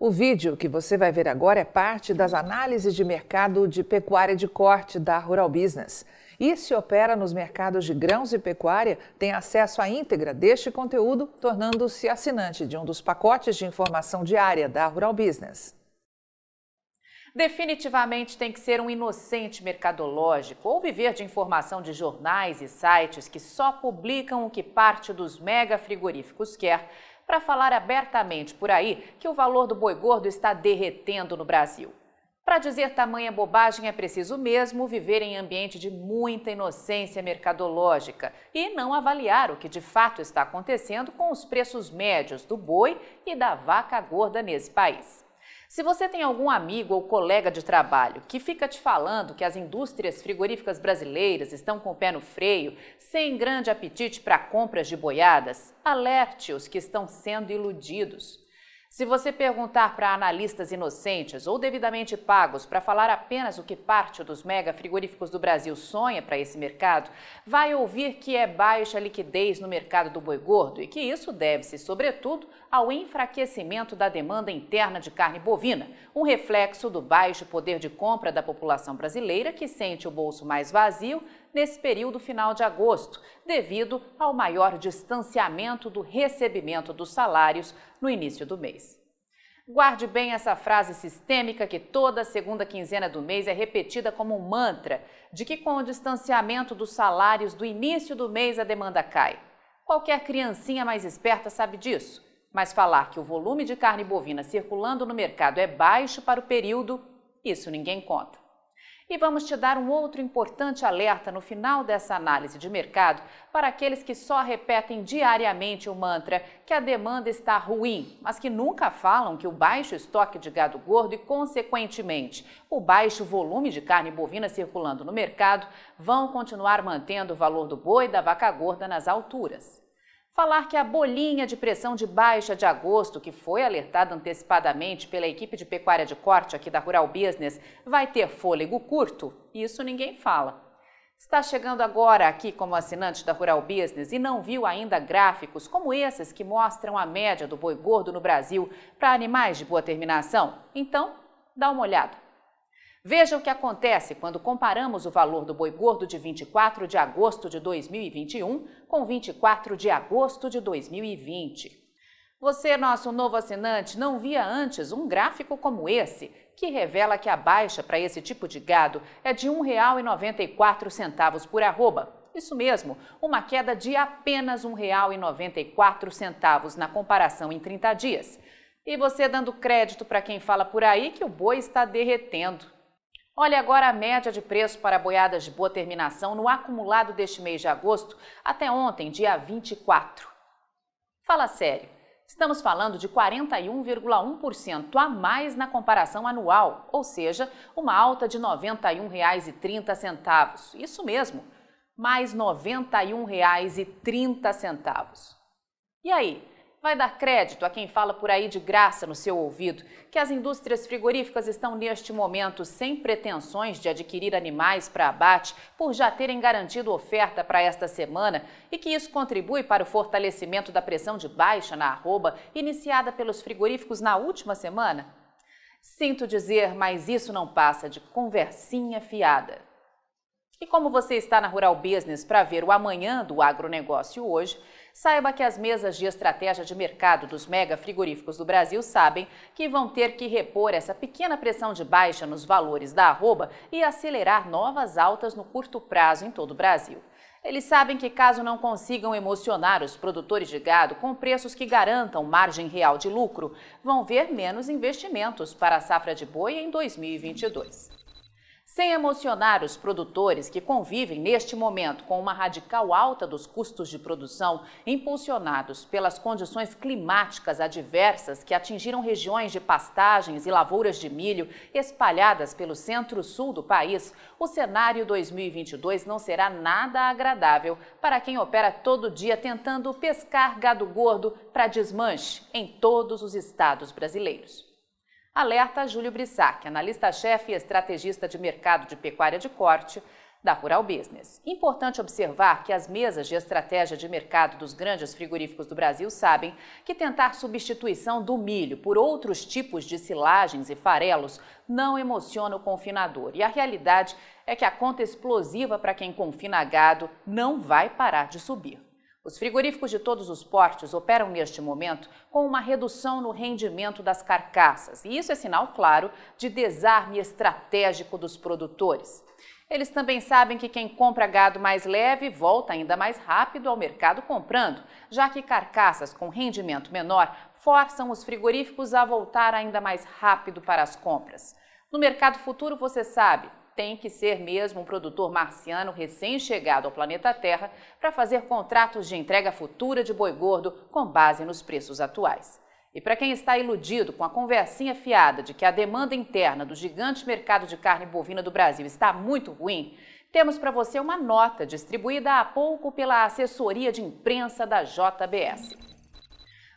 O vídeo que você vai ver agora é parte das análises de mercado de pecuária de corte da Rural Business. E se opera nos mercados de grãos e pecuária, tem acesso à íntegra deste conteúdo, tornando-se assinante de um dos pacotes de informação diária da Rural Business. Definitivamente tem que ser um inocente mercadológico ou viver de informação de jornais e sites que só publicam o que parte dos mega frigoríficos quer para falar abertamente por aí que o valor do boi gordo está derretendo no Brasil. Para dizer tamanha bobagem é preciso mesmo viver em ambiente de muita inocência mercadológica e não avaliar o que de fato está acontecendo com os preços médios do boi e da vaca gorda nesse país. Se você tem algum amigo ou colega de trabalho que fica te falando que as indústrias frigoríficas brasileiras estão com o pé no freio, sem grande apetite para compras de boiadas, alerte-os que estão sendo iludidos. Se você perguntar para analistas inocentes ou devidamente pagos para falar apenas o que parte dos mega frigoríficos do Brasil sonha para esse mercado, vai ouvir que é baixa liquidez no mercado do boi gordo e que isso deve-se, sobretudo, ao enfraquecimento da demanda interna de carne bovina, um reflexo do baixo poder de compra da população brasileira que sente o bolso mais vazio nesse período final de agosto, devido ao maior distanciamento do recebimento dos salários no início do mês. Guarde bem essa frase sistêmica que toda segunda quinzena do mês é repetida como um mantra de que com o distanciamento dos salários do início do mês a demanda cai. Qualquer criancinha mais esperta sabe disso, mas falar que o volume de carne bovina circulando no mercado é baixo para o período, isso ninguém conta. E vamos te dar um outro importante alerta no final dessa análise de mercado para aqueles que só repetem diariamente o mantra que a demanda está ruim, mas que nunca falam que o baixo estoque de gado gordo e, consequentemente, o baixo volume de carne bovina circulando no mercado vão continuar mantendo o valor do boi e da vaca gorda nas alturas. Falar que a bolinha de pressão de baixa de agosto, que foi alertada antecipadamente pela equipe de pecuária de corte aqui da Rural Business, vai ter fôlego curto, isso ninguém fala. Está chegando agora aqui como assinante da Rural Business e não viu ainda gráficos como esses que mostram a média do boi gordo no Brasil para animais de boa terminação? Então, dá uma olhada. Veja o que acontece quando comparamos o valor do boi gordo de 24 de agosto de 2021 com 24 de agosto de 2020. Você, nosso novo assinante, não via antes um gráfico como esse, que revela que a baixa para esse tipo de gado é de R$ 1,94 por arroba. Isso mesmo, uma queda de apenas R$ 1,94 na comparação em 30 dias. E você dando crédito para quem fala por aí que o boi está derretendo. Olha agora a média de preço para boiadas de boa terminação no acumulado deste mês de agosto até ontem, dia 24. Fala sério, estamos falando de 41,1% a mais na comparação anual, ou seja, uma alta de R$ 91,30. Isso mesmo, mais R$ 91,30. E aí, vai dar crédito a quem fala por aí de graça no seu ouvido que as indústrias frigoríficas estão neste momento sem pretensões de adquirir animais para abate por já terem garantido oferta para esta semana e que isso contribui para o fortalecimento da pressão de baixa na arroba iniciada pelos frigoríficos na última semana? Sinto dizer, mas isso não passa de conversinha fiada. E como você está na Rural Business para ver o amanhã do agronegócio hoje, saiba que as mesas de estratégia de mercado dos mega frigoríficos do Brasil sabem que vão ter que repor essa pequena pressão de baixa nos valores da arroba e acelerar novas altas no curto prazo em todo o Brasil. Eles sabem que, caso não consigam emocionar os produtores de gado com preços que garantam margem real de lucro, vão ver menos investimentos para a safra de boi em 2022. Sem emocionar os produtores que convivem neste momento com uma radical alta dos custos de produção, impulsionados pelas condições climáticas adversas que atingiram regiões de pastagens e lavouras de milho espalhadas pelo centro-sul do país, o cenário 2022 não será nada agradável para quem opera todo dia tentando pescar gado gordo para desmanche em todos os estados brasileiros. Alerta Júlio Brissac, analista-chefe e estrategista de mercado de pecuária de corte, da Rural Business. Importante observar que as mesas de estratégia de mercado dos grandes frigoríficos do Brasil sabem que tentar substituição do milho por outros tipos de silagens e farelos não emociona o confinador. E a realidade é que a conta explosiva para quem confina gado não vai parar de subir. Os frigoríficos de todos os portes operam neste momento com uma redução no rendimento das carcaças, e isso é sinal claro de desarme estratégico dos produtores. Eles também sabem que quem compra gado mais leve volta ainda mais rápido ao mercado comprando, já que carcaças com rendimento menor forçam os frigoríficos a voltar ainda mais rápido para as compras. No mercado futuro, você sabe, tem que ser mesmo um produtor marciano recém-chegado ao planeta Terra para fazer contratos de entrega futura de boi gordo com base nos preços atuais. E para quem está iludido com a conversinha fiada de que a demanda interna do gigante mercado de carne bovina do Brasil está muito ruim, temos para você uma nota distribuída há pouco pela assessoria de imprensa da JBS.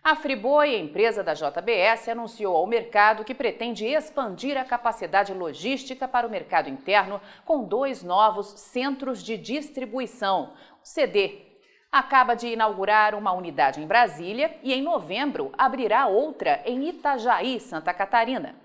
A Friboi, empresa da JBS, anunciou ao mercado que pretende expandir a capacidade logística para o mercado interno com dois novos centros de distribuição, o CD acaba de inaugurar uma unidade em Brasília e, em novembro, abrirá outra em Itajaí, Santa Catarina.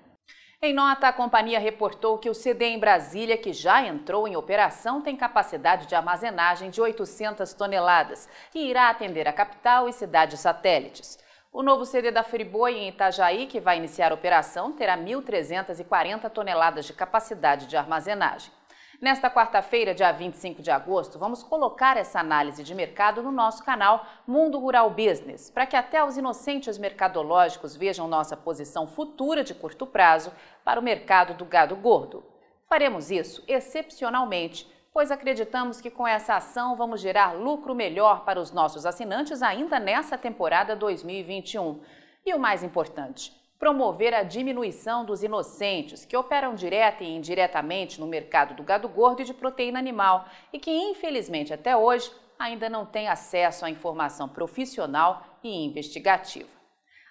Em nota, a companhia reportou que o CD em Brasília, que já entrou em operação, tem capacidade de armazenagem de 800 toneladas e irá atender a capital e cidades satélites. O novo CD da Friboi em Itajaí, que vai iniciar a operação, terá 1.340 toneladas de capacidade de armazenagem. Nesta quarta-feira, dia 25 de agosto, vamos colocar essa análise de mercado no nosso canal Mundo Rural Business, para que até os inocentes mercadológicos vejam nossa posição futura de curto prazo para o mercado do gado gordo. Faremos isso excepcionalmente, pois acreditamos que com essa ação vamos gerar lucro melhor para os nossos assinantes ainda nessa temporada 2021. E o mais importante, promover a diminuição dos inocentes que operam direta e indiretamente no mercado do gado gordo e de proteína animal e que, infelizmente, até hoje ainda não têm acesso à informação profissional e investigativa.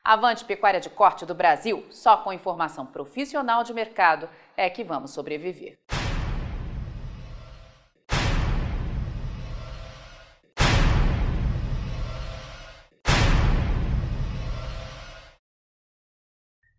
Avante Pecuária de Corte do Brasil, só com informação profissional de mercado é que vamos sobreviver.